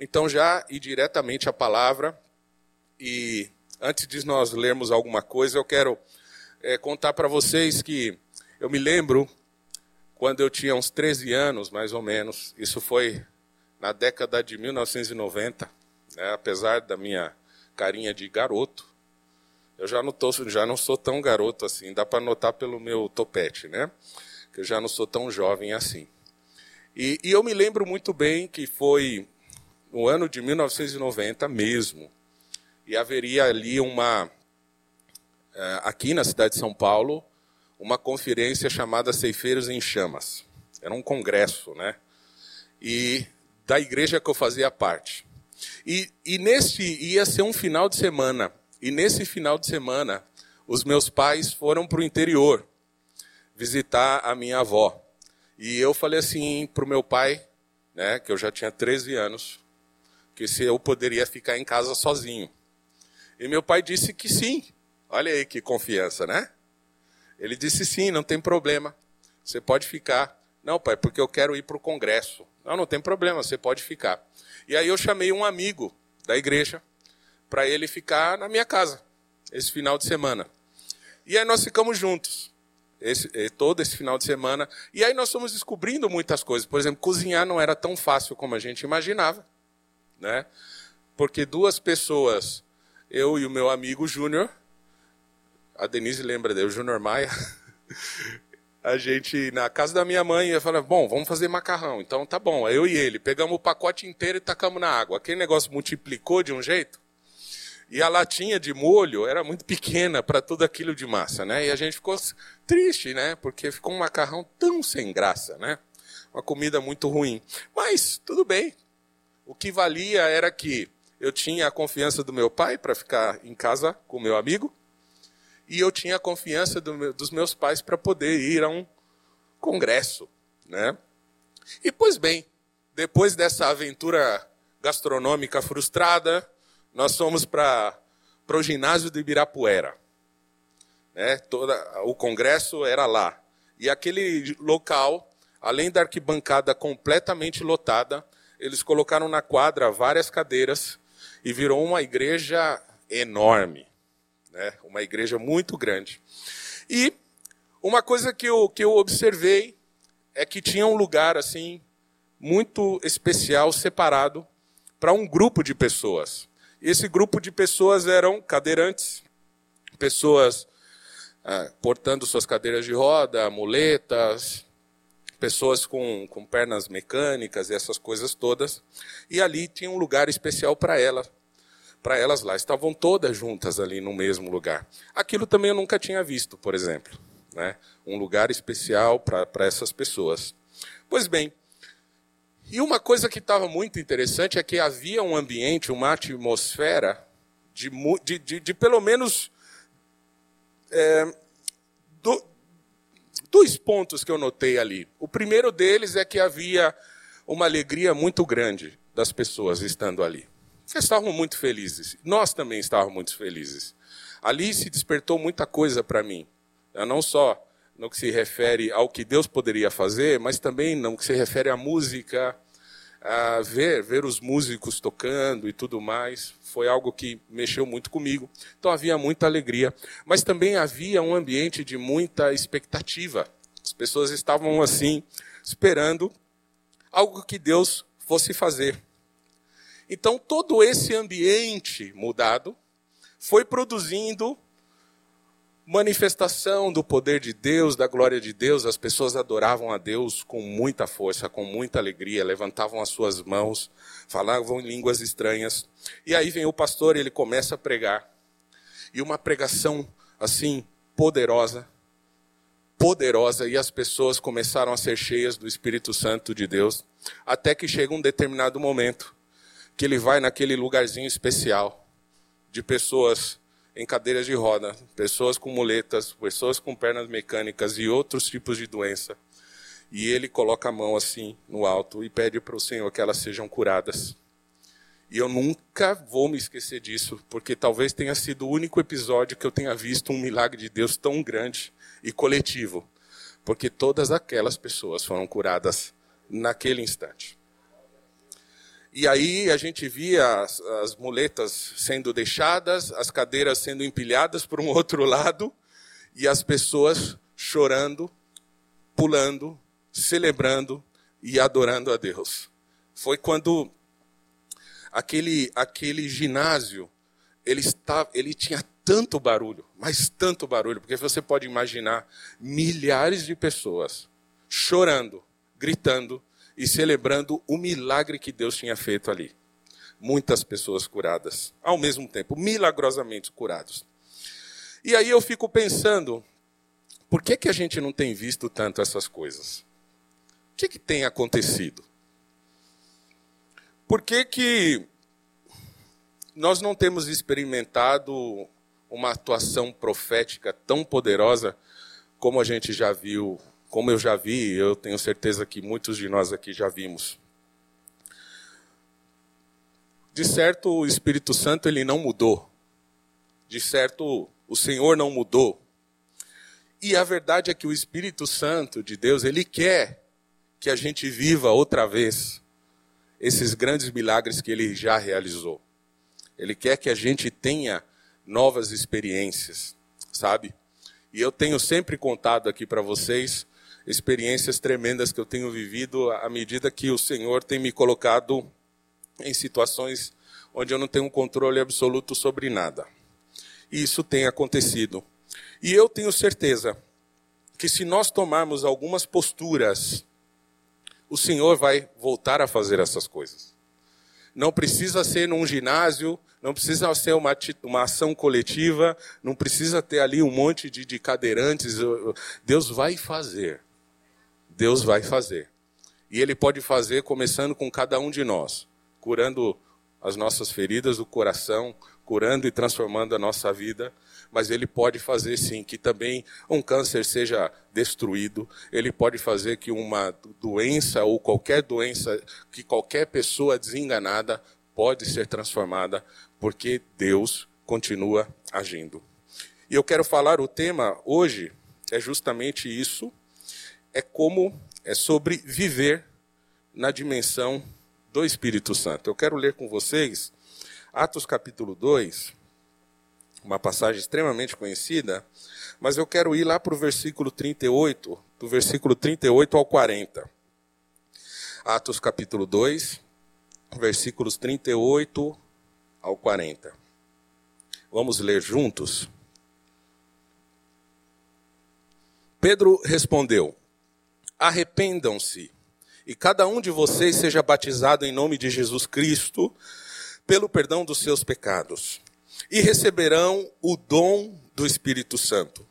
então já ir diretamente à palavra e antes de nós lermos alguma coisa, eu quero é, contar para vocês que eu me lembro quando eu tinha uns 13 anos, mais ou menos, isso foi na década de 1990, né, apesar da minha carinha de garoto, eu já não, tô, já não sou tão garoto assim, dá para notar pelo meu topete, né? Que eu já não sou tão jovem assim. E, e eu me lembro muito bem que foi no ano de 1990 mesmo. E haveria ali uma, é, aqui na cidade de São Paulo, uma conferência chamada Ceifeiros em Chamas. Era um congresso, né? E da igreja que eu fazia parte. E, e neste ia ser um final de semana. E nesse final de semana, os meus pais foram para o interior visitar a minha avó. E eu falei assim para o meu pai, né, que eu já tinha 13 anos, que se eu poderia ficar em casa sozinho. E meu pai disse que sim. Olha aí que confiança, né? Ele disse sim, não tem problema. Você pode ficar. Não, pai, porque eu quero ir para o congresso. Não, não tem problema, você pode ficar. E aí eu chamei um amigo da igreja para ele ficar na minha casa esse final de semana. E aí nós ficamos juntos. Esse, eh, todo esse final de semana. E aí nós fomos descobrindo muitas coisas. Por exemplo, cozinhar não era tão fácil como a gente imaginava né? Porque duas pessoas, eu e o meu amigo Júnior, a Denise lembra dele, o Júnior Maia, a gente, na casa da minha mãe, ia falar, bom, vamos fazer macarrão. Então tá bom, eu e ele, pegamos o pacote inteiro e tacamos na água. Aquele negócio multiplicou de um jeito, e a latinha de molho era muito pequena para tudo aquilo de massa, né? E a gente ficou triste, né? Porque ficou um macarrão tão sem graça, né? Uma comida muito ruim. Mas tudo bem, o que valia era que eu tinha a confiança do meu pai para ficar em casa com meu amigo, e eu tinha a confiança do meu, dos meus pais para poder ir a um congresso. Né? E, pois bem, depois dessa aventura gastronômica frustrada, nós fomos para o ginásio de Ibirapuera. Né? Toda, o congresso era lá. E aquele local, além da arquibancada completamente lotada, eles colocaram na quadra várias cadeiras e virou uma igreja enorme, né? uma igreja muito grande. E uma coisa que eu, que eu observei é que tinha um lugar assim muito especial, separado, para um grupo de pessoas. Esse grupo de pessoas eram cadeirantes, pessoas ah, portando suas cadeiras de roda, muletas, pessoas com, com pernas mecânicas e essas coisas todas. E ali tinha um lugar especial para elas, para elas lá. Estavam todas juntas ali no mesmo lugar. Aquilo também eu nunca tinha visto, por exemplo. Né? Um lugar especial para essas pessoas. Pois bem, e uma coisa que estava muito interessante é que havia um ambiente, uma atmosfera de, de, de, de pelo menos é, do, dois pontos que eu notei ali. O primeiro deles é que havia uma alegria muito grande das pessoas estando ali. Vocês estavam muito felizes. Nós também estávamos muito felizes. Ali se despertou muita coisa para mim. Não só no que se refere ao que Deus poderia fazer, mas também no que se refere à música, a ver, ver os músicos tocando e tudo mais, foi algo que mexeu muito comigo. Então havia muita alegria, mas também havia um ambiente de muita expectativa. As pessoas estavam assim, esperando algo que Deus fosse fazer. Então todo esse ambiente mudado foi produzindo manifestação do poder de Deus, da glória de Deus, as pessoas adoravam a Deus com muita força, com muita alegria, levantavam as suas mãos, falavam em línguas estranhas. E aí vem o pastor e ele começa a pregar. E uma pregação assim poderosa, poderosa, e as pessoas começaram a ser cheias do Espírito Santo de Deus, até que chega um determinado momento que ele vai naquele lugarzinho especial de pessoas em cadeiras de roda, pessoas com muletas, pessoas com pernas mecânicas e outros tipos de doença. E ele coloca a mão assim no alto e pede para o Senhor que elas sejam curadas. E eu nunca vou me esquecer disso, porque talvez tenha sido o único episódio que eu tenha visto um milagre de Deus tão grande e coletivo, porque todas aquelas pessoas foram curadas naquele instante. E aí a gente via as, as muletas sendo deixadas, as cadeiras sendo empilhadas por um outro lado, e as pessoas chorando, pulando, celebrando e adorando a Deus. Foi quando aquele, aquele ginásio, ele, estava, ele tinha tanto barulho, mas tanto barulho, porque você pode imaginar milhares de pessoas chorando, gritando e celebrando o milagre que Deus tinha feito ali. Muitas pessoas curadas, ao mesmo tempo, milagrosamente curados. E aí eu fico pensando, por que, que a gente não tem visto tanto essas coisas? O que, que tem acontecido? Por que, que nós não temos experimentado uma atuação profética tão poderosa como a gente já viu, como eu já vi, eu tenho certeza que muitos de nós aqui já vimos. De certo, o Espírito Santo ele não mudou. De certo, o Senhor não mudou. E a verdade é que o Espírito Santo de Deus, ele quer que a gente viva outra vez esses grandes milagres que ele já realizou. Ele quer que a gente tenha novas experiências, sabe? E eu tenho sempre contado aqui para vocês experiências tremendas que eu tenho vivido à medida que o Senhor tem me colocado em situações onde eu não tenho controle absoluto sobre nada. E isso tem acontecido. E eu tenho certeza que se nós tomarmos algumas posturas o Senhor vai voltar a fazer essas coisas. Não precisa ser num ginásio, não precisa ser uma, uma ação coletiva, não precisa ter ali um monte de, de cadeirantes. Deus vai fazer. Deus vai fazer. E Ele pode fazer começando com cada um de nós, curando as nossas feridas do coração, curando e transformando a nossa vida mas ele pode fazer sim que também um câncer seja destruído, ele pode fazer que uma doença ou qualquer doença, que qualquer pessoa desenganada pode ser transformada, porque Deus continua agindo. E eu quero falar o tema hoje é justamente isso, é como é sobre viver na dimensão do Espírito Santo. Eu quero ler com vocês Atos capítulo 2, uma passagem extremamente conhecida, mas eu quero ir lá para o versículo 38, do versículo 38 ao 40. Atos capítulo 2, versículos 38 ao 40. Vamos ler juntos? Pedro respondeu: Arrependam-se, e cada um de vocês seja batizado em nome de Jesus Cristo, pelo perdão dos seus pecados e receberão o dom do Espírito Santo.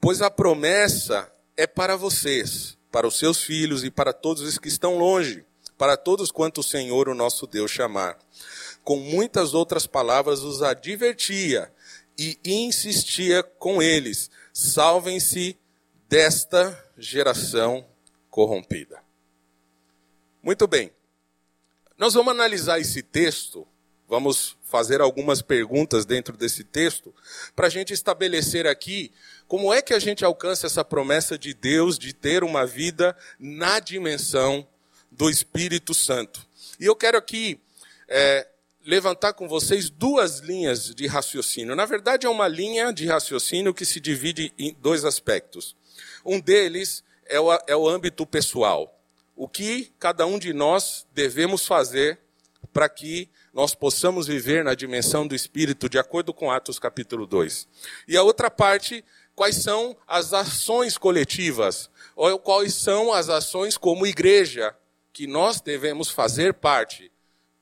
Pois a promessa é para vocês, para os seus filhos e para todos os que estão longe, para todos quanto o Senhor, o nosso Deus, chamar. Com muitas outras palavras os advertia e insistia com eles: salvem-se desta geração corrompida. Muito bem. Nós vamos analisar esse texto, vamos fazer algumas perguntas dentro desse texto, para a gente estabelecer aqui como é que a gente alcança essa promessa de Deus de ter uma vida na dimensão do Espírito Santo. E eu quero aqui é, levantar com vocês duas linhas de raciocínio. Na verdade, é uma linha de raciocínio que se divide em dois aspectos. Um deles é o, é o âmbito pessoal. O que cada um de nós devemos fazer para que nós possamos viver na dimensão do Espírito, de acordo com Atos capítulo 2. E a outra parte, quais são as ações coletivas, ou quais são as ações como igreja que nós devemos fazer parte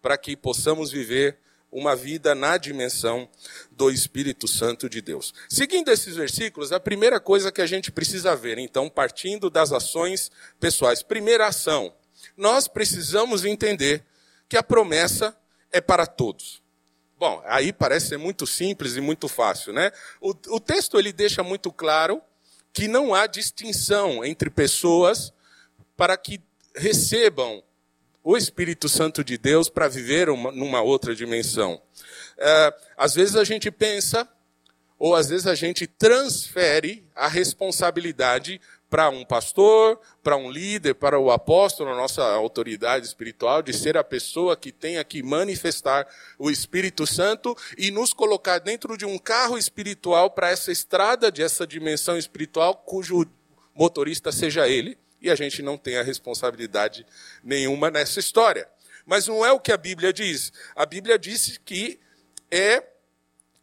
para que possamos viver uma vida na dimensão do Espírito Santo de Deus. Seguindo esses versículos, a primeira coisa que a gente precisa ver, então, partindo das ações pessoais. Primeira ação, nós precisamos entender que a promessa é para todos. Bom, aí parece ser muito simples e muito fácil, né? O, o texto ele deixa muito claro que não há distinção entre pessoas para que recebam o Espírito Santo de Deus para viver uma, numa outra dimensão. É, às vezes a gente pensa, ou às vezes a gente transfere a responsabilidade para um pastor, para um líder, para o apóstolo, a nossa autoridade espiritual, de ser a pessoa que tenha que manifestar o Espírito Santo e nos colocar dentro de um carro espiritual para essa estrada de essa dimensão espiritual, cujo motorista seja ele, e a gente não tem a responsabilidade nenhuma nessa história. Mas não é o que a Bíblia diz. A Bíblia disse que é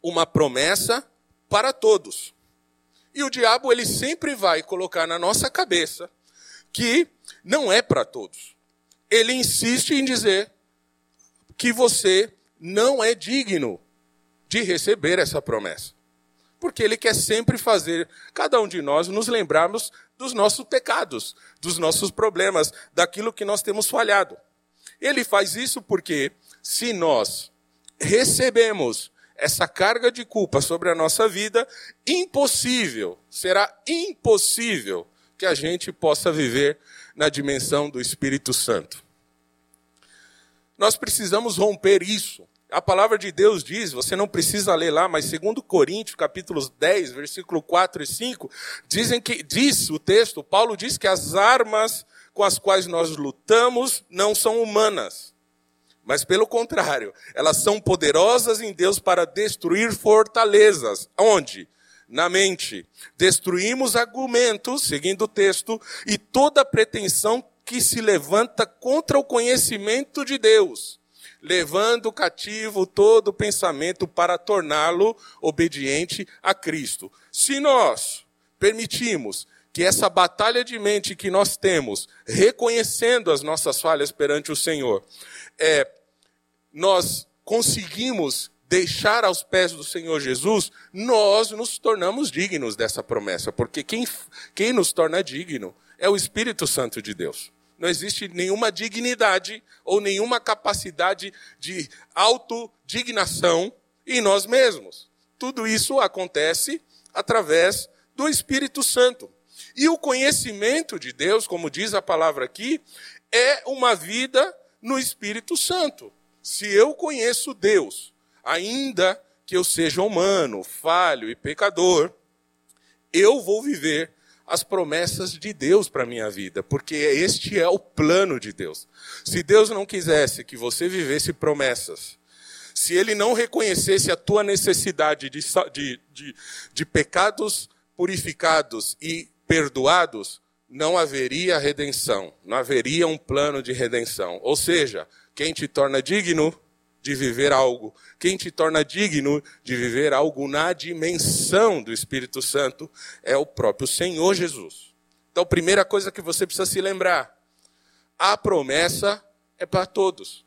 uma promessa para todos. E o diabo ele sempre vai colocar na nossa cabeça que não é para todos. Ele insiste em dizer que você não é digno de receber essa promessa. Porque ele quer sempre fazer cada um de nós nos lembrarmos dos nossos pecados, dos nossos problemas, daquilo que nós temos falhado. Ele faz isso porque se nós recebemos essa carga de culpa sobre a nossa vida, impossível, será impossível que a gente possa viver na dimensão do Espírito Santo. Nós precisamos romper isso. A palavra de Deus diz, você não precisa ler lá, mas segundo Coríntios, capítulos 10, versículo 4 e 5, dizem que diz o texto, Paulo diz que as armas com as quais nós lutamos não são humanas mas pelo contrário, elas são poderosas em Deus para destruir fortalezas. Onde? Na mente. Destruímos argumentos, seguindo o texto, e toda pretensão que se levanta contra o conhecimento de Deus, levando cativo todo pensamento para torná-lo obediente a Cristo. Se nós permitimos que essa batalha de mente que nós temos, reconhecendo as nossas falhas perante o Senhor, é, nós conseguimos deixar aos pés do Senhor Jesus, nós nos tornamos dignos dessa promessa, porque quem, quem nos torna digno é o Espírito Santo de Deus. Não existe nenhuma dignidade ou nenhuma capacidade de autodignação em nós mesmos. Tudo isso acontece através do Espírito Santo. E o conhecimento de Deus, como diz a palavra aqui, é uma vida no Espírito Santo. Se eu conheço Deus, ainda que eu seja humano, falho e pecador, eu vou viver as promessas de Deus para a minha vida, porque este é o plano de Deus. Se Deus não quisesse que você vivesse promessas, se Ele não reconhecesse a tua necessidade de, de, de, de pecados purificados e perdoados, não haveria redenção, não haveria um plano de redenção. Ou seja, quem te torna digno de viver algo, quem te torna digno de viver algo na dimensão do Espírito Santo é o próprio Senhor Jesus. Então, primeira coisa que você precisa se lembrar: a promessa é para todos.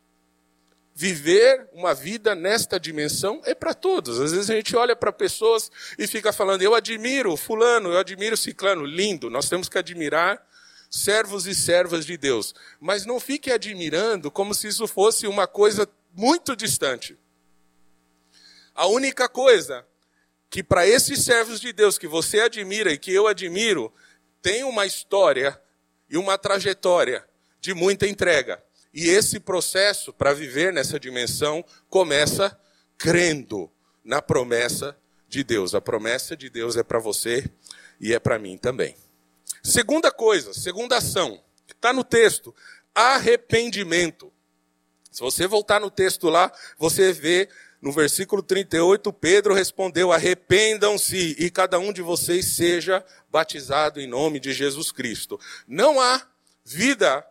Viver uma vida nesta dimensão é para todos. Às vezes a gente olha para pessoas e fica falando, eu admiro fulano, eu admiro ciclano, lindo. Nós temos que admirar servos e servas de Deus. Mas não fique admirando como se isso fosse uma coisa muito distante. A única coisa que para esses servos de Deus que você admira e que eu admiro, tem uma história e uma trajetória de muita entrega. E esse processo para viver nessa dimensão começa crendo na promessa de Deus. A promessa de Deus é para você e é para mim também. Segunda coisa, segunda ação, está no texto: arrependimento. Se você voltar no texto lá, você vê no versículo 38, Pedro respondeu: Arrependam-se e cada um de vocês seja batizado em nome de Jesus Cristo. Não há vida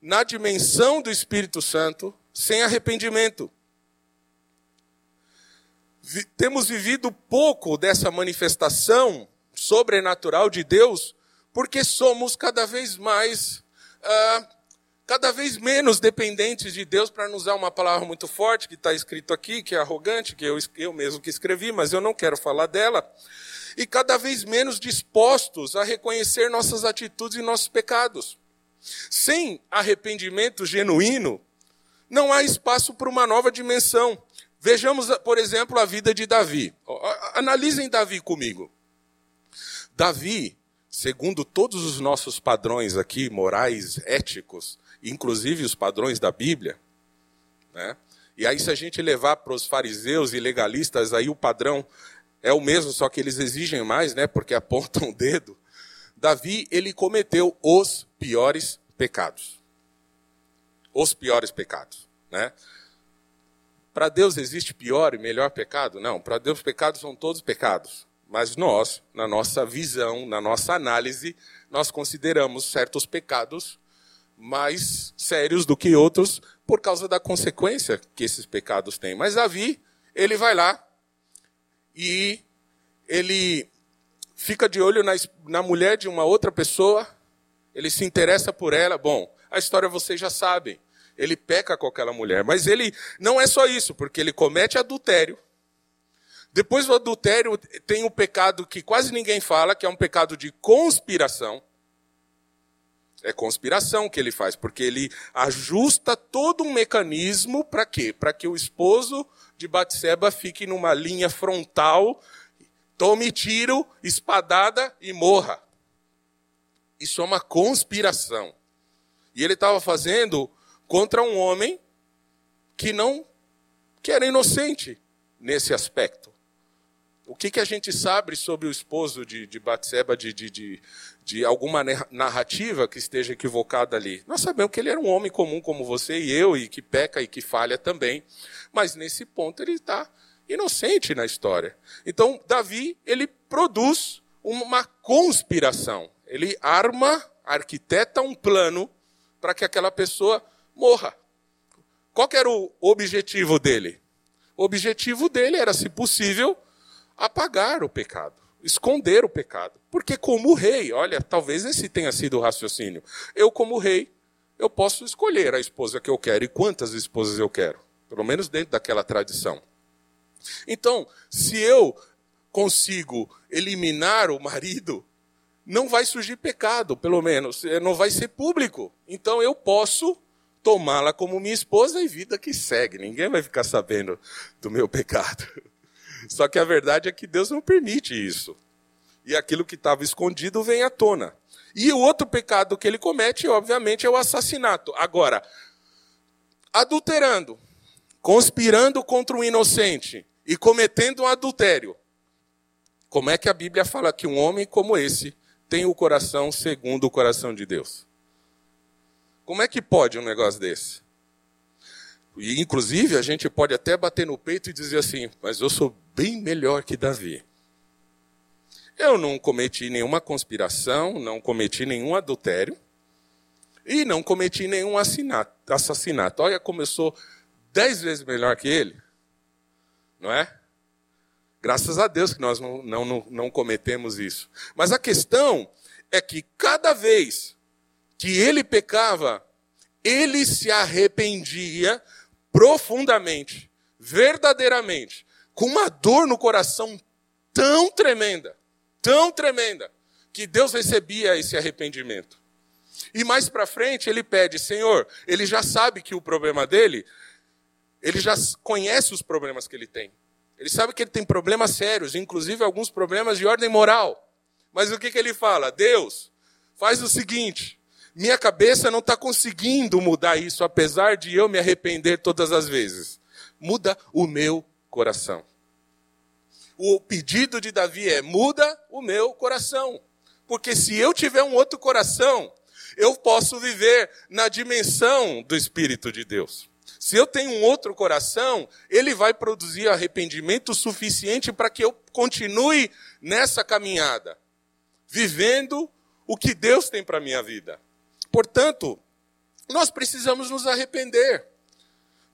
na dimensão do Espírito Santo sem arrependimento. Temos vivido pouco dessa manifestação sobrenatural de Deus porque somos cada vez mais, uh, cada vez menos dependentes de Deus, para não usar uma palavra muito forte que está escrito aqui, que é arrogante, que eu, eu mesmo que escrevi, mas eu não quero falar dela, e cada vez menos dispostos a reconhecer nossas atitudes e nossos pecados. Sem arrependimento genuíno, não há espaço para uma nova dimensão. Vejamos, por exemplo, a vida de Davi. Analisem Davi comigo. Davi, segundo todos os nossos padrões aqui, morais, éticos, inclusive os padrões da Bíblia, né? E aí, se a gente levar para os fariseus e legalistas, aí o padrão é o mesmo, só que eles exigem mais, né? Porque apontam o dedo. Davi, ele cometeu os piores pecados. Os piores pecados, né? Para Deus existe pior e melhor pecado? Não, para Deus pecados são todos pecados. Mas nós, na nossa visão, na nossa análise, nós consideramos certos pecados mais sérios do que outros por causa da consequência que esses pecados têm. Mas Davi, ele vai lá e ele fica de olho na, na mulher de uma outra pessoa, ele se interessa por ela. Bom, a história vocês já sabem. Ele peca com aquela mulher, mas ele não é só isso, porque ele comete adultério. Depois do adultério tem o pecado que quase ninguém fala, que é um pecado de conspiração. É conspiração que ele faz, porque ele ajusta todo um mecanismo para quê? Para que o esposo de Batseba fique numa linha frontal, tome tiro, espadada e morra. Isso é uma conspiração. E ele estava fazendo contra um homem que não que era inocente nesse aspecto. O que, que a gente sabe sobre o esposo de, de Batseba, de, de, de, de alguma narrativa que esteja equivocada ali? Nós sabemos que ele era um homem comum como você e eu, e que peca e que falha também. Mas nesse ponto ele está inocente na história. Então, Davi, ele produz uma conspiração. Ele arma, arquiteta um plano para que aquela pessoa morra. Qual era o objetivo dele? O objetivo dele era, se possível, apagar o pecado, esconder o pecado. Porque, como rei, olha, talvez esse tenha sido o raciocínio. Eu, como rei, eu posso escolher a esposa que eu quero e quantas esposas eu quero, pelo menos dentro daquela tradição. Então, se eu consigo eliminar o marido, não vai surgir pecado, pelo menos, não vai ser público. Então eu posso tomá-la como minha esposa e vida que segue. Ninguém vai ficar sabendo do meu pecado. Só que a verdade é que Deus não permite isso. E aquilo que estava escondido vem à tona. E o outro pecado que ele comete, obviamente, é o assassinato. Agora, adulterando, conspirando contra um inocente e cometendo um adultério. Como é que a Bíblia fala que um homem como esse tem o coração segundo o coração de Deus? Como é que pode um negócio desse? E, inclusive, a gente pode até bater no peito e dizer assim: mas eu sou bem melhor que Davi. Eu não cometi nenhuma conspiração, não cometi nenhum adultério e não cometi nenhum assassinato. Olha como eu sou dez vezes melhor que ele. Não é? Graças a Deus que nós não, não, não cometemos isso. Mas a questão é que cada vez que ele pecava, ele se arrependia profundamente, verdadeiramente, com uma dor no coração tão tremenda, tão tremenda, que Deus recebia esse arrependimento. E mais para frente ele pede, Senhor, ele já sabe que o problema dele, ele já conhece os problemas que ele tem. Ele sabe que ele tem problemas sérios, inclusive alguns problemas de ordem moral. Mas o que, que ele fala? Deus, faz o seguinte: minha cabeça não está conseguindo mudar isso, apesar de eu me arrepender todas as vezes. Muda o meu coração. O pedido de Davi é: muda o meu coração. Porque se eu tiver um outro coração, eu posso viver na dimensão do Espírito de Deus. Se eu tenho um outro coração, ele vai produzir arrependimento suficiente para que eu continue nessa caminhada, vivendo o que Deus tem para a minha vida. Portanto, nós precisamos nos arrepender.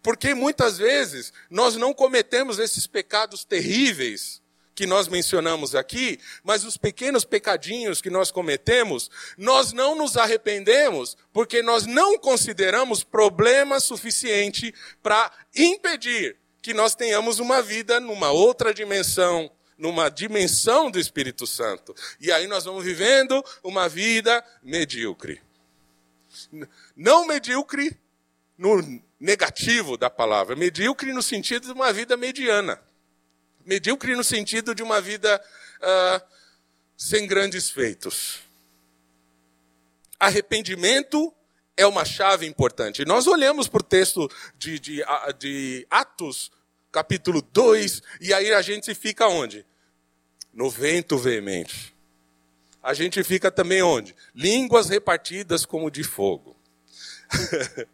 Porque muitas vezes nós não cometemos esses pecados terríveis que nós mencionamos aqui, mas os pequenos pecadinhos que nós cometemos, nós não nos arrependemos porque nós não consideramos problema suficiente para impedir que nós tenhamos uma vida numa outra dimensão, numa dimensão do Espírito Santo. E aí nós vamos vivendo uma vida medíocre não medíocre no negativo da palavra. Medíocre no sentido de uma vida mediana. Medíocre no sentido de uma vida uh, sem grandes feitos. Arrependimento é uma chave importante. Nós olhamos para o texto de, de, de Atos, capítulo 2, e aí a gente fica onde? No vento veemente. A gente fica também onde? Línguas repartidas como de fogo.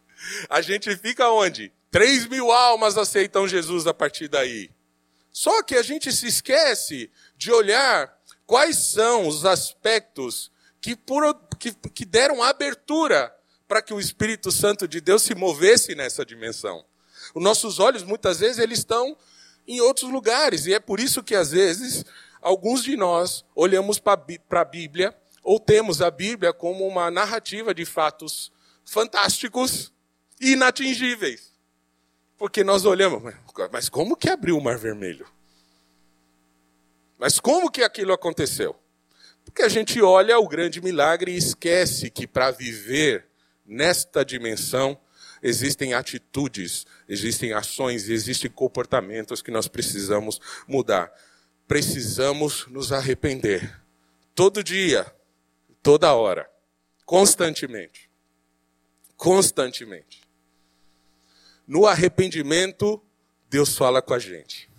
a gente fica onde? Três mil almas aceitam Jesus a partir daí. Só que a gente se esquece de olhar quais são os aspectos que, por, que, que deram abertura para que o Espírito Santo de Deus se movesse nessa dimensão. Os nossos olhos, muitas vezes, eles estão em outros lugares, e é por isso que, às vezes, alguns de nós olhamos para a Bíblia, ou temos a Bíblia como uma narrativa de fatos fantásticos e inatingíveis. Porque nós olhamos, mas como que abriu o Mar Vermelho? Mas como que aquilo aconteceu? Porque a gente olha o grande milagre e esquece que para viver nesta dimensão existem atitudes, existem ações, existem comportamentos que nós precisamos mudar. Precisamos nos arrepender. Todo dia, toda hora, constantemente. Constantemente. No arrependimento, Deus fala com a gente.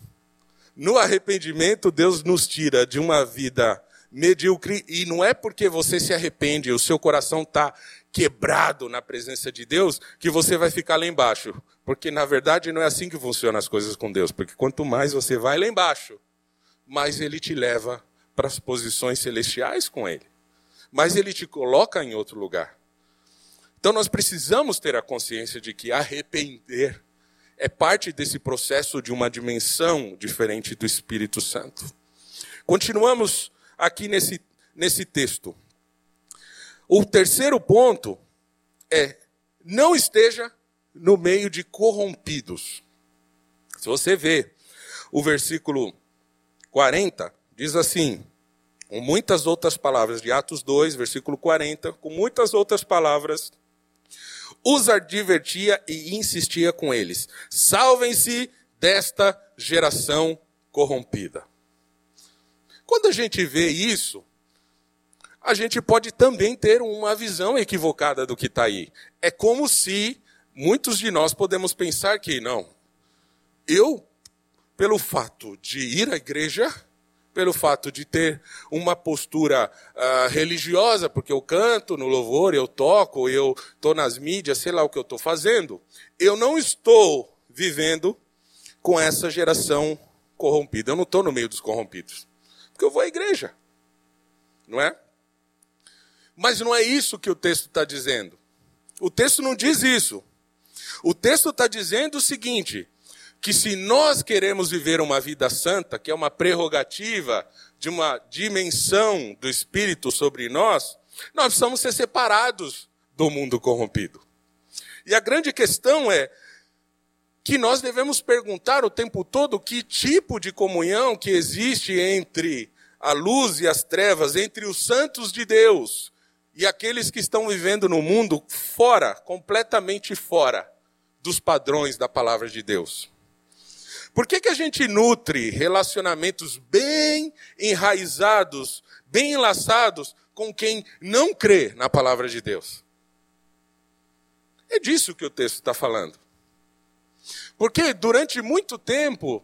No arrependimento, Deus nos tira de uma vida medíocre, e não é porque você se arrepende, o seu coração está quebrado na presença de Deus, que você vai ficar lá embaixo. Porque, na verdade, não é assim que funcionam as coisas com Deus. Porque quanto mais você vai lá embaixo, mais Ele te leva para as posições celestiais com Ele. Mais Ele te coloca em outro lugar. Então, nós precisamos ter a consciência de que arrepender é parte desse processo de uma dimensão diferente do Espírito Santo. Continuamos aqui nesse, nesse texto. O terceiro ponto é: não esteja no meio de corrompidos. Se você vê o versículo 40, diz assim, com muitas outras palavras, de Atos 2, versículo 40, com muitas outras palavras, os advertia e insistia com eles: salvem-se desta geração corrompida. Quando a gente vê isso, a gente pode também ter uma visão equivocada do que está aí. É como se muitos de nós podemos pensar que, não, eu, pelo fato de ir à igreja, pelo fato de ter uma postura uh, religiosa, porque eu canto no louvor, eu toco, eu estou nas mídias, sei lá o que eu estou fazendo, eu não estou vivendo com essa geração corrompida. Eu não estou no meio dos corrompidos. Porque eu vou à igreja. Não é? Mas não é isso que o texto está dizendo. O texto não diz isso. O texto está dizendo o seguinte: que se nós queremos viver uma vida santa, que é uma prerrogativa de uma dimensão do Espírito sobre nós, nós precisamos ser separados do mundo corrompido. E a grande questão é que nós devemos perguntar o tempo todo que tipo de comunhão que existe entre a luz e as trevas, entre os santos de Deus e aqueles que estão vivendo no mundo fora, completamente fora dos padrões da palavra de Deus. Por que, que a gente nutre relacionamentos bem enraizados, bem enlaçados com quem não crê na palavra de Deus? É disso que o texto está falando. Porque durante muito tempo,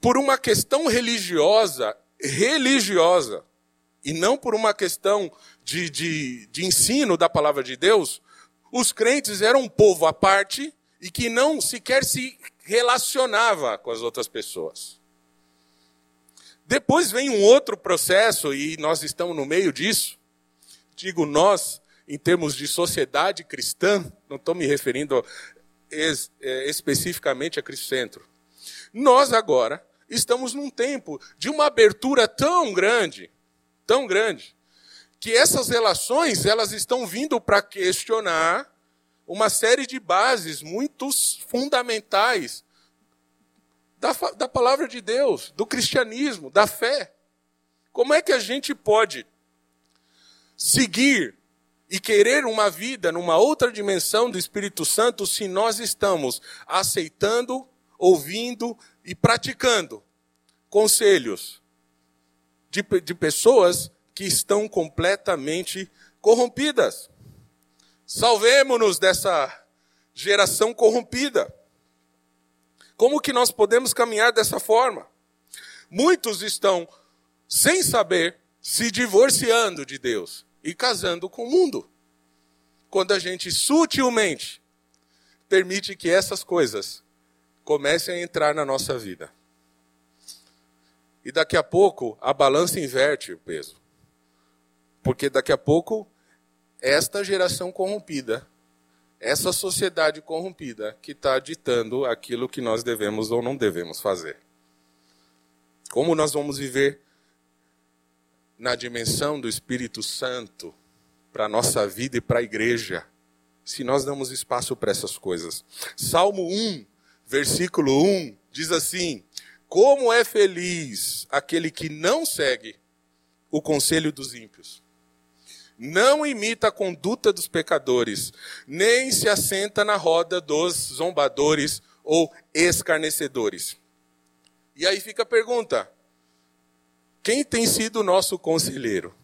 por uma questão religiosa, religiosa, e não por uma questão de, de, de ensino da palavra de Deus, os crentes eram um povo à parte e que não sequer se relacionava com as outras pessoas. Depois vem um outro processo, e nós estamos no meio disso. Digo nós, em termos de sociedade cristã, não estou me referindo é, especificamente a Cristo Centro. Nós agora estamos num tempo de uma abertura tão grande, tão grande, que essas relações elas estão vindo para questionar uma série de bases muito fundamentais da, da palavra de Deus, do cristianismo, da fé. Como é que a gente pode seguir e querer uma vida numa outra dimensão do Espírito Santo se nós estamos aceitando, ouvindo e praticando conselhos de, de pessoas que estão completamente corrompidas. Salvemos-nos dessa geração corrompida. Como que nós podemos caminhar dessa forma? Muitos estão, sem saber, se divorciando de Deus e casando com o mundo. Quando a gente sutilmente permite que essas coisas comecem a entrar na nossa vida. E daqui a pouco a balança inverte o peso. Porque daqui a pouco esta geração corrompida, essa sociedade corrompida que está ditando aquilo que nós devemos ou não devemos fazer. Como nós vamos viver na dimensão do Espírito Santo para a nossa vida e para a igreja, se nós damos espaço para essas coisas. Salmo 1, versículo 1, diz assim: Como é feliz aquele que não segue o conselho dos ímpios, não imita a conduta dos pecadores, nem se assenta na roda dos zombadores ou escarnecedores. E aí fica a pergunta: quem tem sido o nosso conselheiro?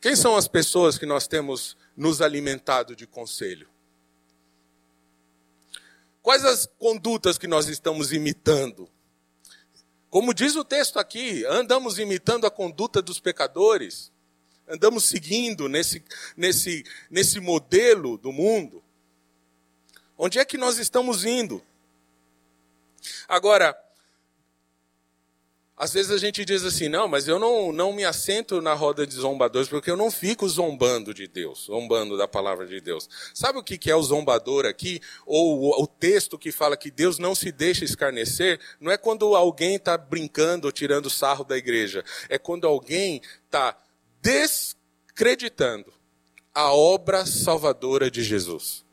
Quem são as pessoas que nós temos nos alimentado de conselho? Quais as condutas que nós estamos imitando? Como diz o texto aqui, andamos imitando a conduta dos pecadores, andamos seguindo nesse, nesse, nesse modelo do mundo. Onde é que nós estamos indo? Agora, às vezes a gente diz assim, não, mas eu não, não me assento na roda de zombadores, porque eu não fico zombando de Deus, zombando da palavra de Deus. Sabe o que é o zombador aqui? Ou o texto que fala que Deus não se deixa escarnecer? Não é quando alguém está brincando ou tirando sarro da igreja. É quando alguém está descreditando a obra salvadora de Jesus.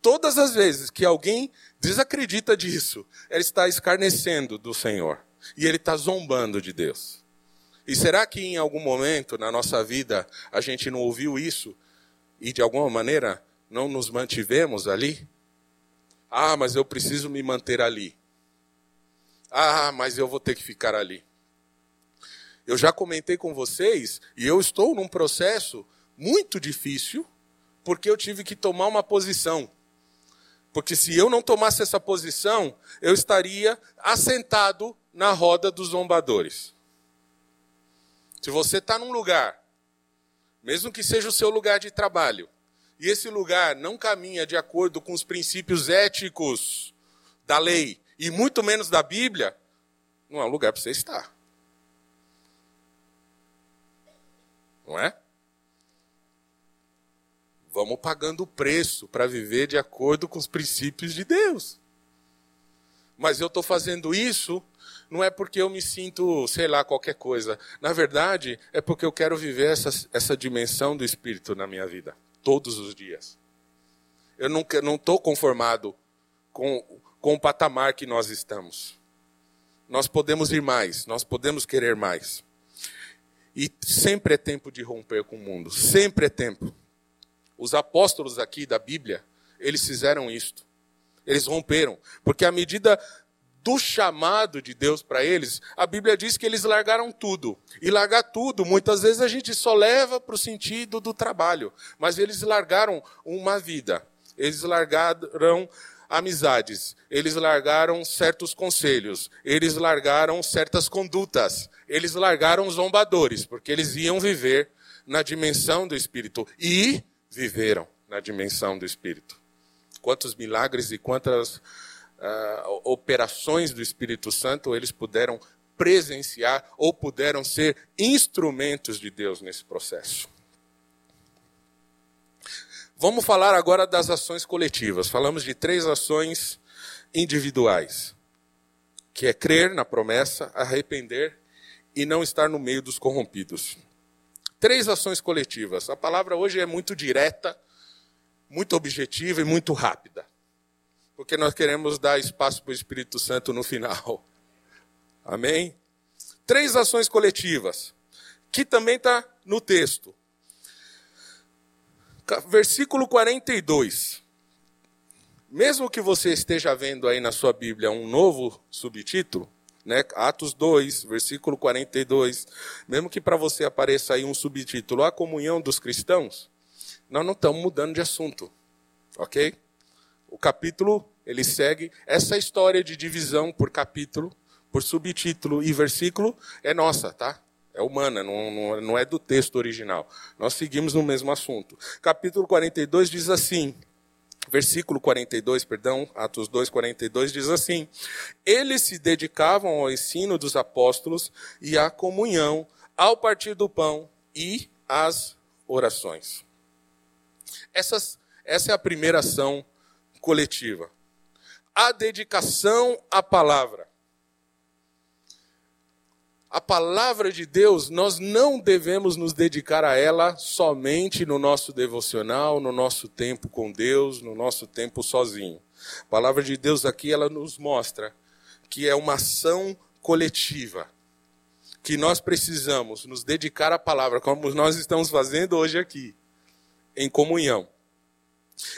Todas as vezes que alguém desacredita disso, ele está escarnecendo do Senhor e ele está zombando de Deus. E será que em algum momento na nossa vida a gente não ouviu isso e de alguma maneira não nos mantivemos ali? Ah, mas eu preciso me manter ali. Ah, mas eu vou ter que ficar ali. Eu já comentei com vocês e eu estou num processo muito difícil porque eu tive que tomar uma posição. Porque se eu não tomasse essa posição, eu estaria assentado na roda dos zombadores. Se você está num lugar, mesmo que seja o seu lugar de trabalho, e esse lugar não caminha de acordo com os princípios éticos da lei, e muito menos da Bíblia, não é um lugar para você estar. Não é? Vamos pagando o preço para viver de acordo com os princípios de Deus. Mas eu estou fazendo isso não é porque eu me sinto, sei lá, qualquer coisa. Na verdade, é porque eu quero viver essa, essa dimensão do Espírito na minha vida, todos os dias. Eu não estou conformado com, com o patamar que nós estamos. Nós podemos ir mais, nós podemos querer mais. E sempre é tempo de romper com o mundo, sempre é tempo. Os apóstolos aqui da Bíblia, eles fizeram isto. Eles romperam, porque à medida do chamado de Deus para eles, a Bíblia diz que eles largaram tudo. E largar tudo, muitas vezes a gente só leva para o sentido do trabalho. Mas eles largaram uma vida. Eles largaram amizades. Eles largaram certos conselhos. Eles largaram certas condutas. Eles largaram zombadores, porque eles iam viver na dimensão do Espírito. E viveram na dimensão do Espírito. Quantos milagres e quantas uh, operações do Espírito Santo eles puderam presenciar ou puderam ser instrumentos de Deus nesse processo. Vamos falar agora das ações coletivas. Falamos de três ações individuais, que é crer na promessa, arrepender e não estar no meio dos corrompidos. Três ações coletivas. A palavra hoje é muito direta, muito objetiva e muito rápida porque nós queremos dar espaço para o Espírito Santo no final. Amém? Três ações coletivas, que também está no texto. Versículo 42. Mesmo que você esteja vendo aí na sua Bíblia um novo subtítulo, né? Atos 2, versículo 42. Mesmo que para você apareça aí um subtítulo, a comunhão dos cristãos, nós não estamos mudando de assunto, ok? O capítulo, ele segue essa história de divisão por capítulo, por subtítulo e versículo, é nossa, tá? É humana, não, não, não é do texto original. Nós seguimos no mesmo assunto. Capítulo 42 diz assim: versículo 42, perdão, Atos 2, 42, diz assim: Eles se dedicavam ao ensino dos apóstolos e à comunhão, ao partir do pão e às orações. Essas, essa é a primeira ação coletiva. A dedicação à palavra a palavra de Deus, nós não devemos nos dedicar a ela somente no nosso devocional, no nosso tempo com Deus, no nosso tempo sozinho. A palavra de Deus aqui, ela nos mostra que é uma ação coletiva, que nós precisamos nos dedicar à palavra, como nós estamos fazendo hoje aqui, em comunhão.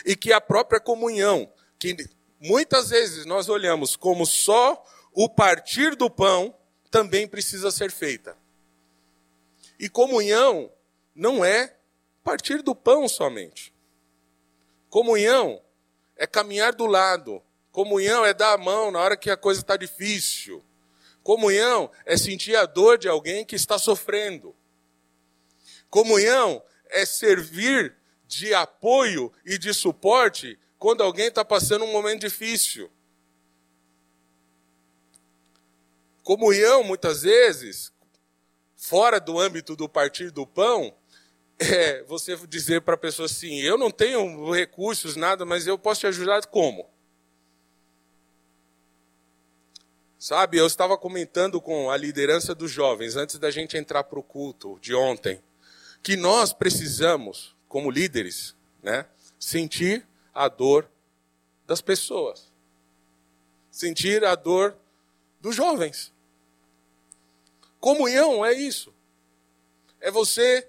E que a própria comunhão, que muitas vezes nós olhamos como só o partir do pão, também precisa ser feita. E comunhão não é partir do pão somente. Comunhão é caminhar do lado. Comunhão é dar a mão na hora que a coisa está difícil. Comunhão é sentir a dor de alguém que está sofrendo. Comunhão é servir de apoio e de suporte quando alguém está passando um momento difícil. Comunhão, muitas vezes, fora do âmbito do partir do pão, é você dizer para a pessoa assim: eu não tenho recursos, nada, mas eu posso te ajudar como? Sabe, eu estava comentando com a liderança dos jovens, antes da gente entrar para o culto de ontem, que nós precisamos, como líderes, né, sentir a dor das pessoas. Sentir a dor dos jovens. Comunhão é isso. É você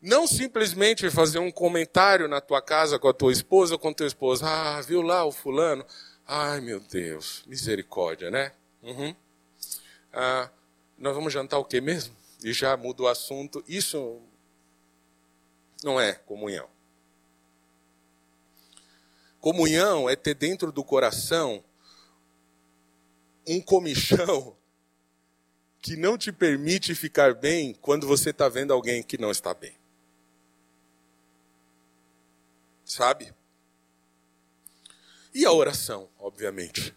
não simplesmente fazer um comentário na tua casa com a tua esposa ou com teu esposo. Ah, viu lá o fulano? Ai, meu Deus, misericórdia, né? Uhum. Ah, nós vamos jantar o que mesmo? E já muda o assunto. Isso não é comunhão. Comunhão é ter dentro do coração um comichão que não te permite ficar bem quando você está vendo alguém que não está bem. Sabe? E a oração, obviamente.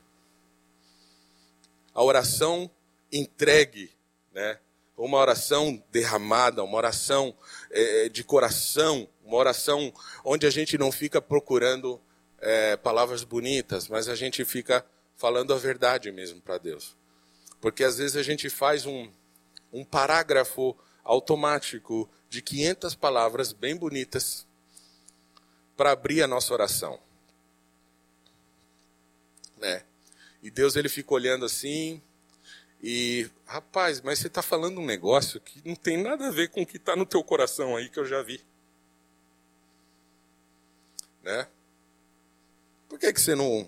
A oração entregue, né? Uma oração derramada, uma oração é, de coração, uma oração onde a gente não fica procurando é, palavras bonitas, mas a gente fica falando a verdade mesmo para Deus. Porque às vezes a gente faz um, um parágrafo automático de 500 palavras bem bonitas para abrir a nossa oração. Né? E Deus ele fica olhando assim e, rapaz, mas você está falando um negócio que não tem nada a ver com o que está no teu coração aí que eu já vi. Né? Por que, que você não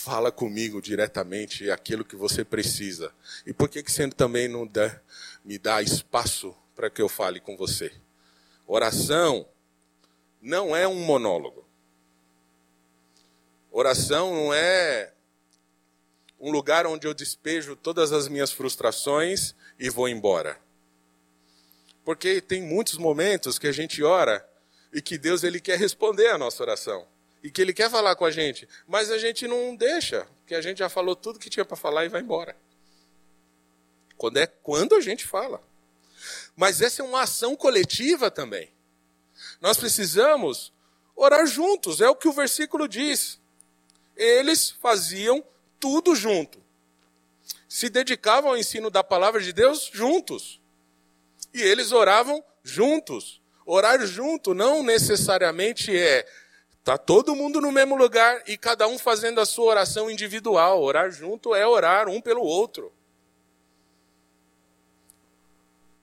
fala comigo diretamente aquilo que você precisa. E por que, que você também não dá, me dá espaço para que eu fale com você? Oração não é um monólogo. Oração não é um lugar onde eu despejo todas as minhas frustrações e vou embora. Porque tem muitos momentos que a gente ora e que Deus ele quer responder a nossa oração e que ele quer falar com a gente, mas a gente não deixa, porque a gente já falou tudo que tinha para falar e vai embora. Quando é quando a gente fala. Mas essa é uma ação coletiva também. Nós precisamos orar juntos, é o que o versículo diz. Eles faziam tudo junto. Se dedicavam ao ensino da palavra de Deus juntos. E eles oravam juntos. Orar junto não necessariamente é Está todo mundo no mesmo lugar e cada um fazendo a sua oração individual. Orar junto é orar um pelo outro.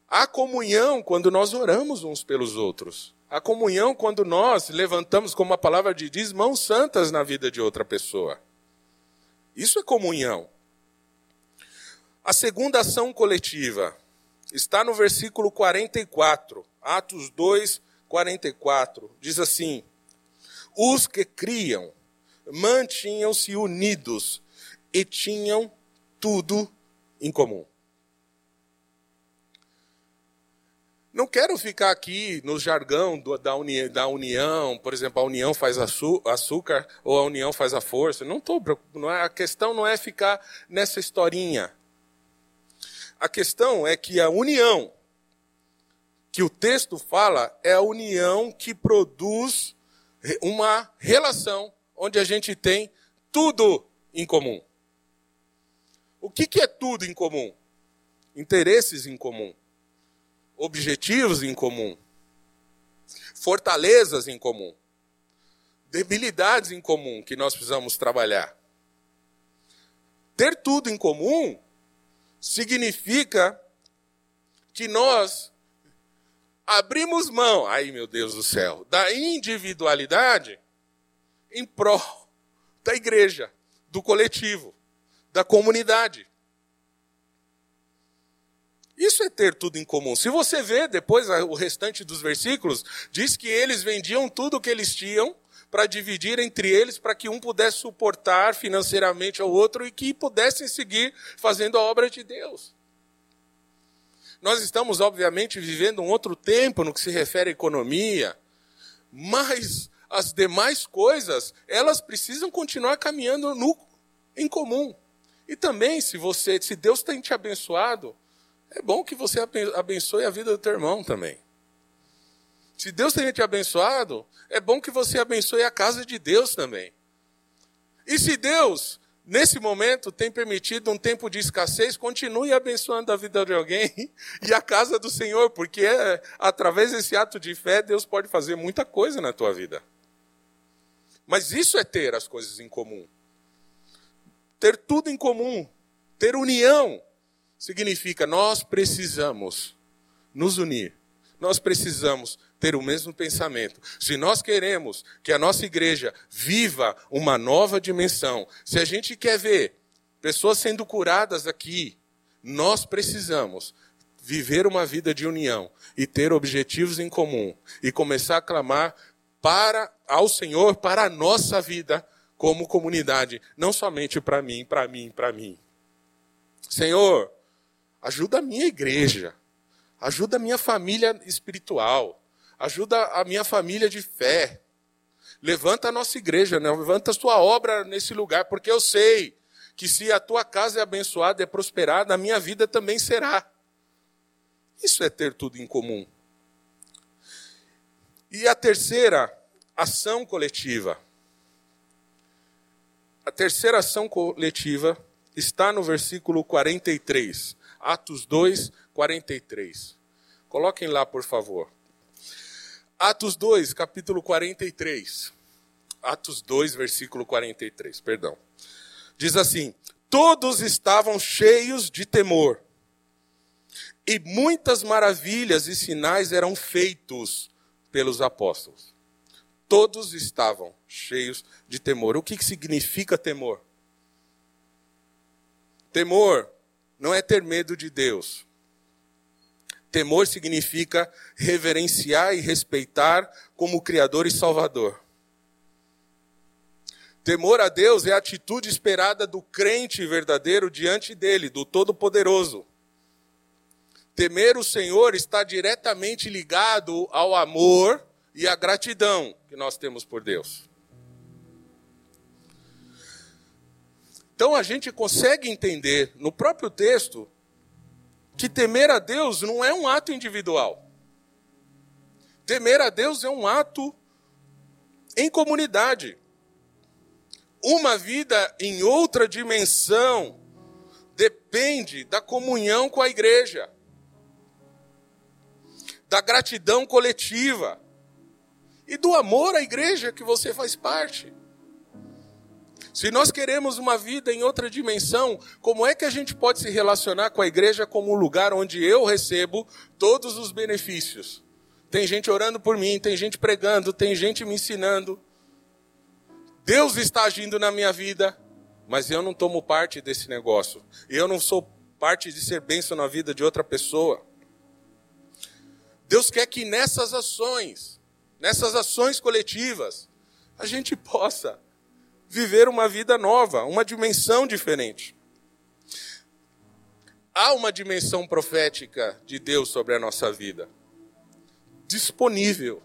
Há comunhão quando nós oramos uns pelos outros. Há comunhão quando nós levantamos, como a palavra diz, mãos santas na vida de outra pessoa. Isso é comunhão. A segunda ação coletiva está no versículo 44, Atos 2, 44. Diz assim: Os que criam mantinham-se unidos e tinham tudo em comum. Não quero ficar aqui no jargão do, da, uni, da, união, por exemplo, a união faz açúcar ou a união faz a força. Não tô, não é, a questão não é ficar nessa historinha. A questão é que a união que o texto fala é a união que produz uma relação onde a gente tem tudo em comum. O que, que é tudo em comum? Interesses em comum objetivos em comum, fortalezas em comum, debilidades em comum que nós precisamos trabalhar. Ter tudo em comum significa que nós abrimos mão, ai meu Deus do céu, da individualidade em prol da igreja, do coletivo, da comunidade. Isso é ter tudo em comum. Se você vê depois o restante dos versículos, diz que eles vendiam tudo o que eles tinham para dividir entre eles, para que um pudesse suportar financeiramente ao outro e que pudessem seguir fazendo a obra de Deus. Nós estamos, obviamente, vivendo um outro tempo no que se refere à economia, mas as demais coisas, elas precisam continuar caminhando no, em comum. E também, se você, se Deus tem te abençoado, é bom que você abençoe a vida do teu irmão também. Se Deus tem te abençoado, é bom que você abençoe a casa de Deus também. E se Deus, nesse momento, tem permitido um tempo de escassez, continue abençoando a vida de alguém e a casa do Senhor, porque é, através desse ato de fé, Deus pode fazer muita coisa na tua vida. Mas isso é ter as coisas em comum. Ter tudo em comum, ter união, significa nós precisamos nos unir. Nós precisamos ter o mesmo pensamento. Se nós queremos que a nossa igreja viva uma nova dimensão, se a gente quer ver pessoas sendo curadas aqui, nós precisamos viver uma vida de união e ter objetivos em comum e começar a clamar para ao Senhor para a nossa vida como comunidade, não somente para mim, para mim, para mim. Senhor, Ajuda a minha igreja. Ajuda a minha família espiritual. Ajuda a minha família de fé. Levanta a nossa igreja, né? levanta a sua obra nesse lugar, porque eu sei que se a tua casa é abençoada, é prosperada, a minha vida também será. Isso é ter tudo em comum. E a terceira ação coletiva. A terceira ação coletiva está no versículo 43. Atos 2, 43. Coloquem lá, por favor. Atos 2, capítulo 43. Atos 2, versículo 43, perdão. Diz assim: Todos estavam cheios de temor, e muitas maravilhas e sinais eram feitos pelos apóstolos. Todos estavam cheios de temor. O que significa temor? Temor não é ter medo de Deus. Temor significa reverenciar e respeitar como Criador e Salvador. Temor a Deus é a atitude esperada do crente verdadeiro diante dele, do Todo-Poderoso. Temer o Senhor está diretamente ligado ao amor e à gratidão que nós temos por Deus. Então a gente consegue entender no próprio texto que temer a Deus não é um ato individual. Temer a Deus é um ato em comunidade. Uma vida em outra dimensão depende da comunhão com a igreja, da gratidão coletiva e do amor à igreja que você faz parte. Se nós queremos uma vida em outra dimensão, como é que a gente pode se relacionar com a igreja como um lugar onde eu recebo todos os benefícios? Tem gente orando por mim, tem gente pregando, tem gente me ensinando. Deus está agindo na minha vida, mas eu não tomo parte desse negócio. Eu não sou parte de ser bênção na vida de outra pessoa. Deus quer que nessas ações, nessas ações coletivas, a gente possa viver uma vida nova, uma dimensão diferente. Há uma dimensão profética de Deus sobre a nossa vida, disponível,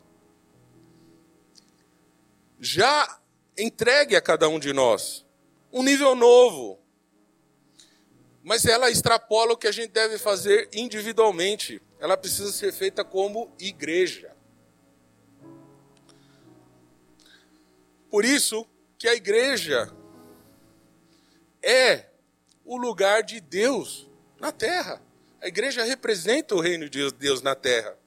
já entregue a cada um de nós, um nível novo, mas ela extrapola o que a gente deve fazer individualmente. Ela precisa ser feita como igreja. Por isso que a igreja é o lugar de Deus na terra. A igreja representa o reino de Deus na terra.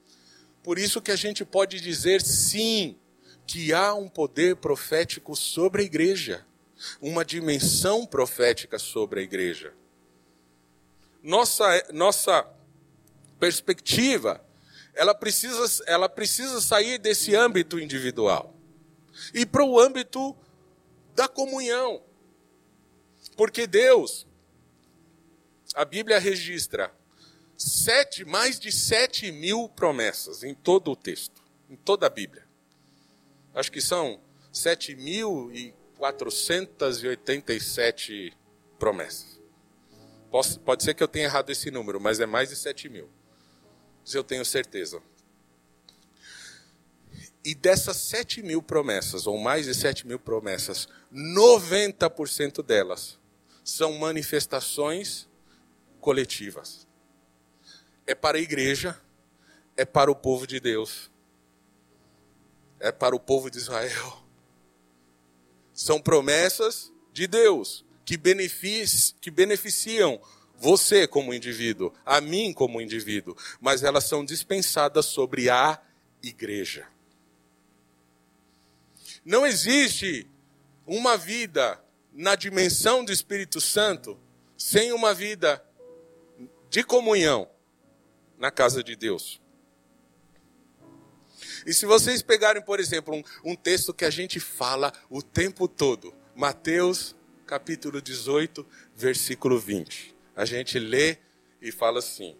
Por isso que a gente pode dizer sim, que há um poder profético sobre a igreja, uma dimensão profética sobre a igreja nossa, nossa perspectiva, ela precisa, ela precisa sair desse âmbito individual e para o âmbito da comunhão. Porque Deus, a Bíblia registra sete, mais de sete mil promessas em todo o texto, em toda a Bíblia. Acho que são sete mil e quatrocentas e oitenta e sete promessas. Posso, pode ser que eu tenha errado esse número, mas é mais de 7 mil. Isso eu tenho certeza. E dessas 7 mil promessas, ou mais de 7 mil promessas, 90% delas são manifestações coletivas. É para a igreja, é para o povo de Deus, é para o povo de Israel. São promessas de Deus que, benefici que beneficiam você como indivíduo, a mim como indivíduo, mas elas são dispensadas sobre a igreja. Não existe uma vida na dimensão do Espírito Santo sem uma vida de comunhão na casa de Deus. E se vocês pegarem, por exemplo, um, um texto que a gente fala o tempo todo, Mateus capítulo 18, versículo 20. A gente lê e fala assim: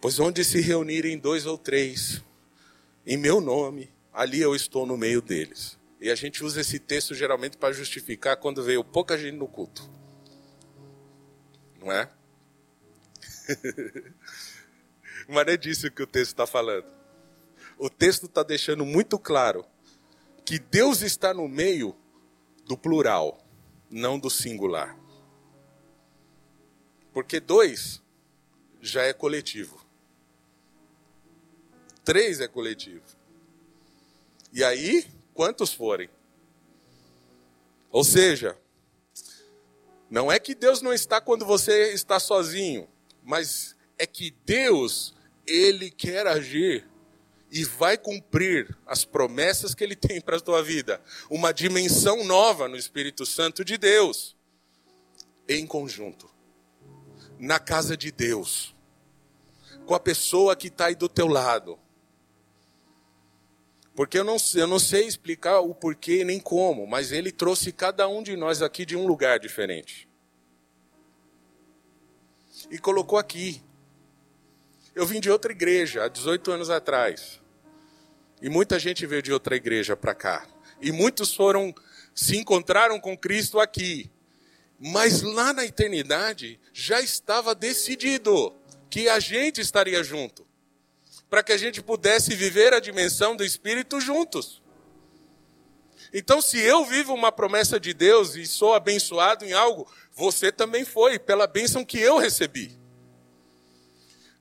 Pois onde se reunirem dois ou três, em meu nome, ali eu estou no meio deles. E a gente usa esse texto geralmente para justificar quando veio pouca gente no culto. Não é? Mas não é disso que o texto está falando. O texto está deixando muito claro que Deus está no meio do plural não do singular. Porque dois já é coletivo. Três é coletivo. E aí, quantos forem? Ou seja, não é que Deus não está quando você está sozinho, mas é que Deus, ele quer agir e vai cumprir as promessas que ele tem para a tua vida. Uma dimensão nova no Espírito Santo de Deus. Em conjunto. Na casa de Deus. Com a pessoa que está aí do teu lado. Porque eu não, eu não sei explicar o porquê nem como, mas ele trouxe cada um de nós aqui de um lugar diferente. E colocou aqui. Eu vim de outra igreja há 18 anos atrás. E muita gente veio de outra igreja para cá. E muitos foram, se encontraram com Cristo aqui. Mas lá na eternidade já estava decidido que a gente estaria junto. Para que a gente pudesse viver a dimensão do Espírito juntos. Então, se eu vivo uma promessa de Deus e sou abençoado em algo, você também foi, pela bênção que eu recebi.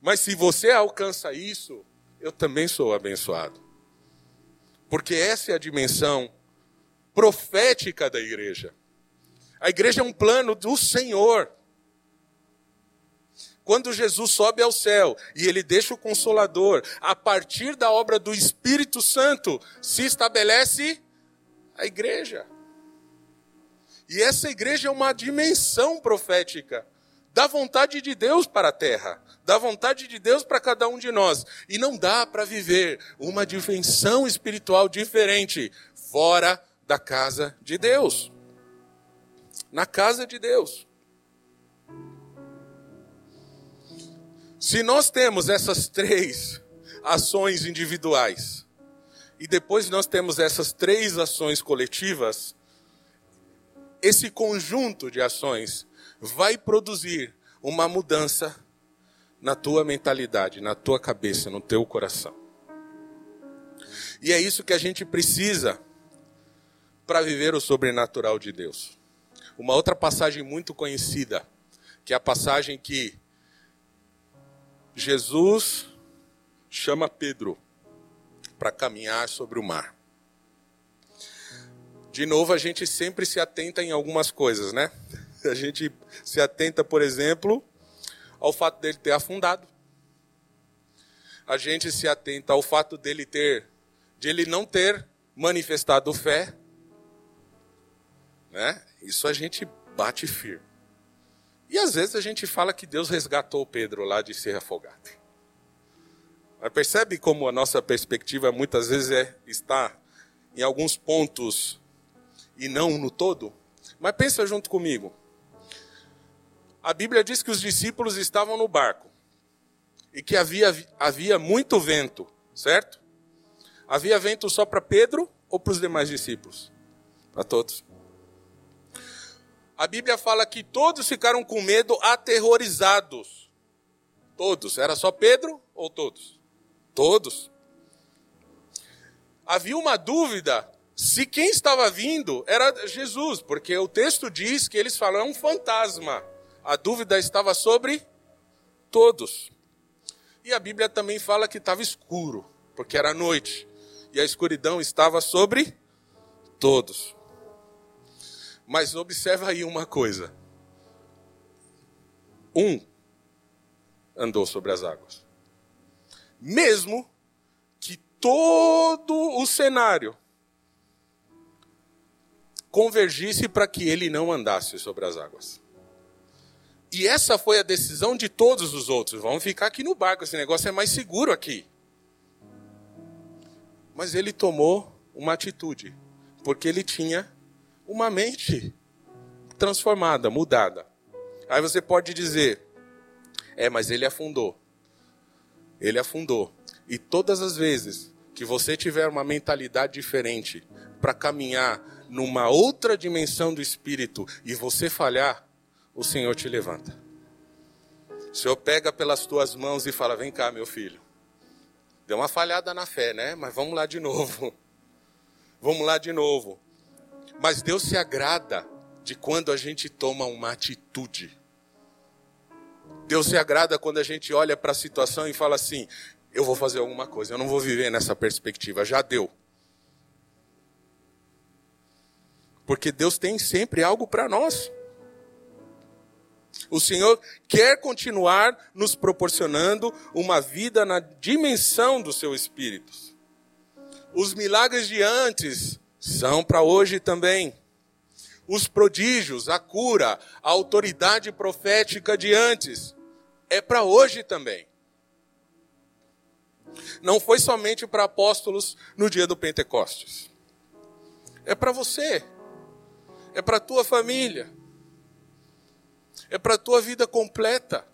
Mas se você alcança isso, eu também sou abençoado. Porque essa é a dimensão profética da igreja. A igreja é um plano do Senhor. Quando Jesus sobe ao céu e ele deixa o consolador, a partir da obra do Espírito Santo se estabelece a igreja. E essa igreja é uma dimensão profética da vontade de Deus para a terra, da vontade de Deus para cada um de nós. E não dá para viver uma dimensão espiritual diferente fora da casa de Deus. Na casa de Deus. Se nós temos essas três ações individuais e depois nós temos essas três ações coletivas, esse conjunto de ações vai produzir uma mudança na tua mentalidade, na tua cabeça, no teu coração. E é isso que a gente precisa para viver o sobrenatural de Deus. Uma outra passagem muito conhecida, que é a passagem que Jesus chama Pedro para caminhar sobre o mar. De novo, a gente sempre se atenta em algumas coisas, né? A gente se atenta, por exemplo, ao fato dele ter afundado. A gente se atenta ao fato dele ter, de ele não ter manifestado fé. Né? Isso a gente bate firme. E às vezes a gente fala que Deus resgatou Pedro lá de ser afogado. Mas percebe como a nossa perspectiva muitas vezes é, está em alguns pontos e não no todo? Mas pensa junto comigo. A Bíblia diz que os discípulos estavam no barco e que havia, havia muito vento, certo? Havia vento só para Pedro ou para os demais discípulos? Para todos. A Bíblia fala que todos ficaram com medo, aterrorizados. Todos. Era só Pedro ou todos? Todos. Havia uma dúvida se quem estava vindo era Jesus, porque o texto diz que eles falam é um fantasma. A dúvida estava sobre todos. E a Bíblia também fala que estava escuro, porque era noite. E a escuridão estava sobre todos. Mas observa aí uma coisa. Um andou sobre as águas. Mesmo que todo o cenário convergisse para que ele não andasse sobre as águas. E essa foi a decisão de todos os outros. Vamos ficar aqui no barco, esse negócio é mais seguro aqui. Mas ele tomou uma atitude, porque ele tinha uma mente transformada, mudada. Aí você pode dizer: é, mas ele afundou. Ele afundou. E todas as vezes que você tiver uma mentalidade diferente para caminhar numa outra dimensão do espírito e você falhar, o Senhor te levanta. O Senhor pega pelas tuas mãos e fala: Vem cá, meu filho. Deu uma falhada na fé, né? Mas vamos lá de novo. Vamos lá de novo. Mas Deus se agrada de quando a gente toma uma atitude. Deus se agrada quando a gente olha para a situação e fala assim: eu vou fazer alguma coisa, eu não vou viver nessa perspectiva, já deu. Porque Deus tem sempre algo para nós. O Senhor quer continuar nos proporcionando uma vida na dimensão do seu espírito. Os milagres de antes são para hoje também. Os prodígios, a cura, a autoridade profética de antes, é para hoje também. Não foi somente para apóstolos no dia do Pentecostes. É para você. É para a tua família. É para tua vida completa.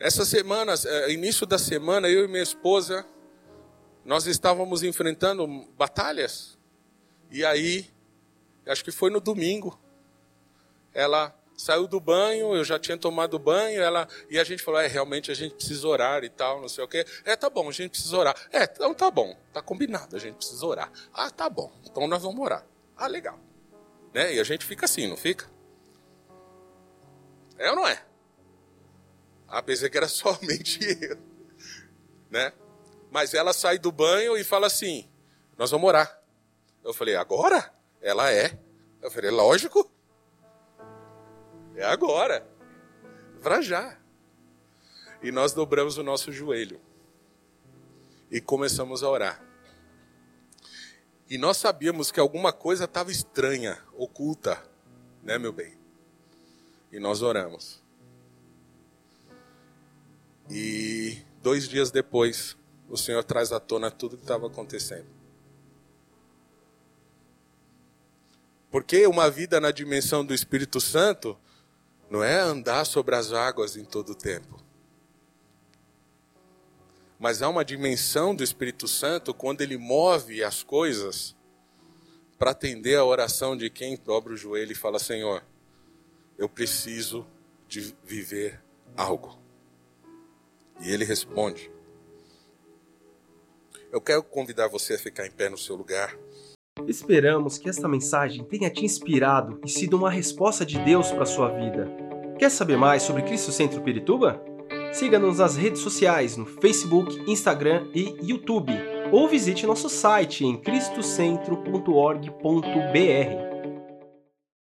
Essa semana, é, início da semana, eu e minha esposa, nós estávamos enfrentando batalhas. E aí, acho que foi no domingo, ela saiu do banho, eu já tinha tomado banho, ela e a gente falou, é, realmente a gente precisa orar e tal, não sei o quê. É, tá bom, a gente precisa orar. É, então tá bom, tá combinado, a gente precisa orar. Ah, tá bom, então nós vamos orar. Ah, legal. Né? E a gente fica assim, não fica? É ou não é? Ah, pensei que era somente eu. Né? Mas ela sai do banho e fala assim: Nós vamos orar. Eu falei: Agora? Ela é. Eu falei: Lógico. É agora. Para já. E nós dobramos o nosso joelho. E começamos a orar. E nós sabíamos que alguma coisa estava estranha, oculta, né, meu bem? E nós oramos. E dois dias depois, o Senhor traz à tona tudo que estava acontecendo. Porque uma vida na dimensão do Espírito Santo não é andar sobre as águas em todo o tempo. Mas há uma dimensão do Espírito Santo quando ele move as coisas para atender a oração de quem dobra o joelho e fala: Senhor, eu preciso de viver algo. E ele responde. Eu quero convidar você a ficar em pé no seu lugar. Esperamos que esta mensagem tenha te inspirado e sido uma resposta de Deus para sua vida. Quer saber mais sobre Cristo Centro Pirituba? Siga-nos nas redes sociais no Facebook, Instagram e YouTube, ou visite nosso site em cristocentro.org.br.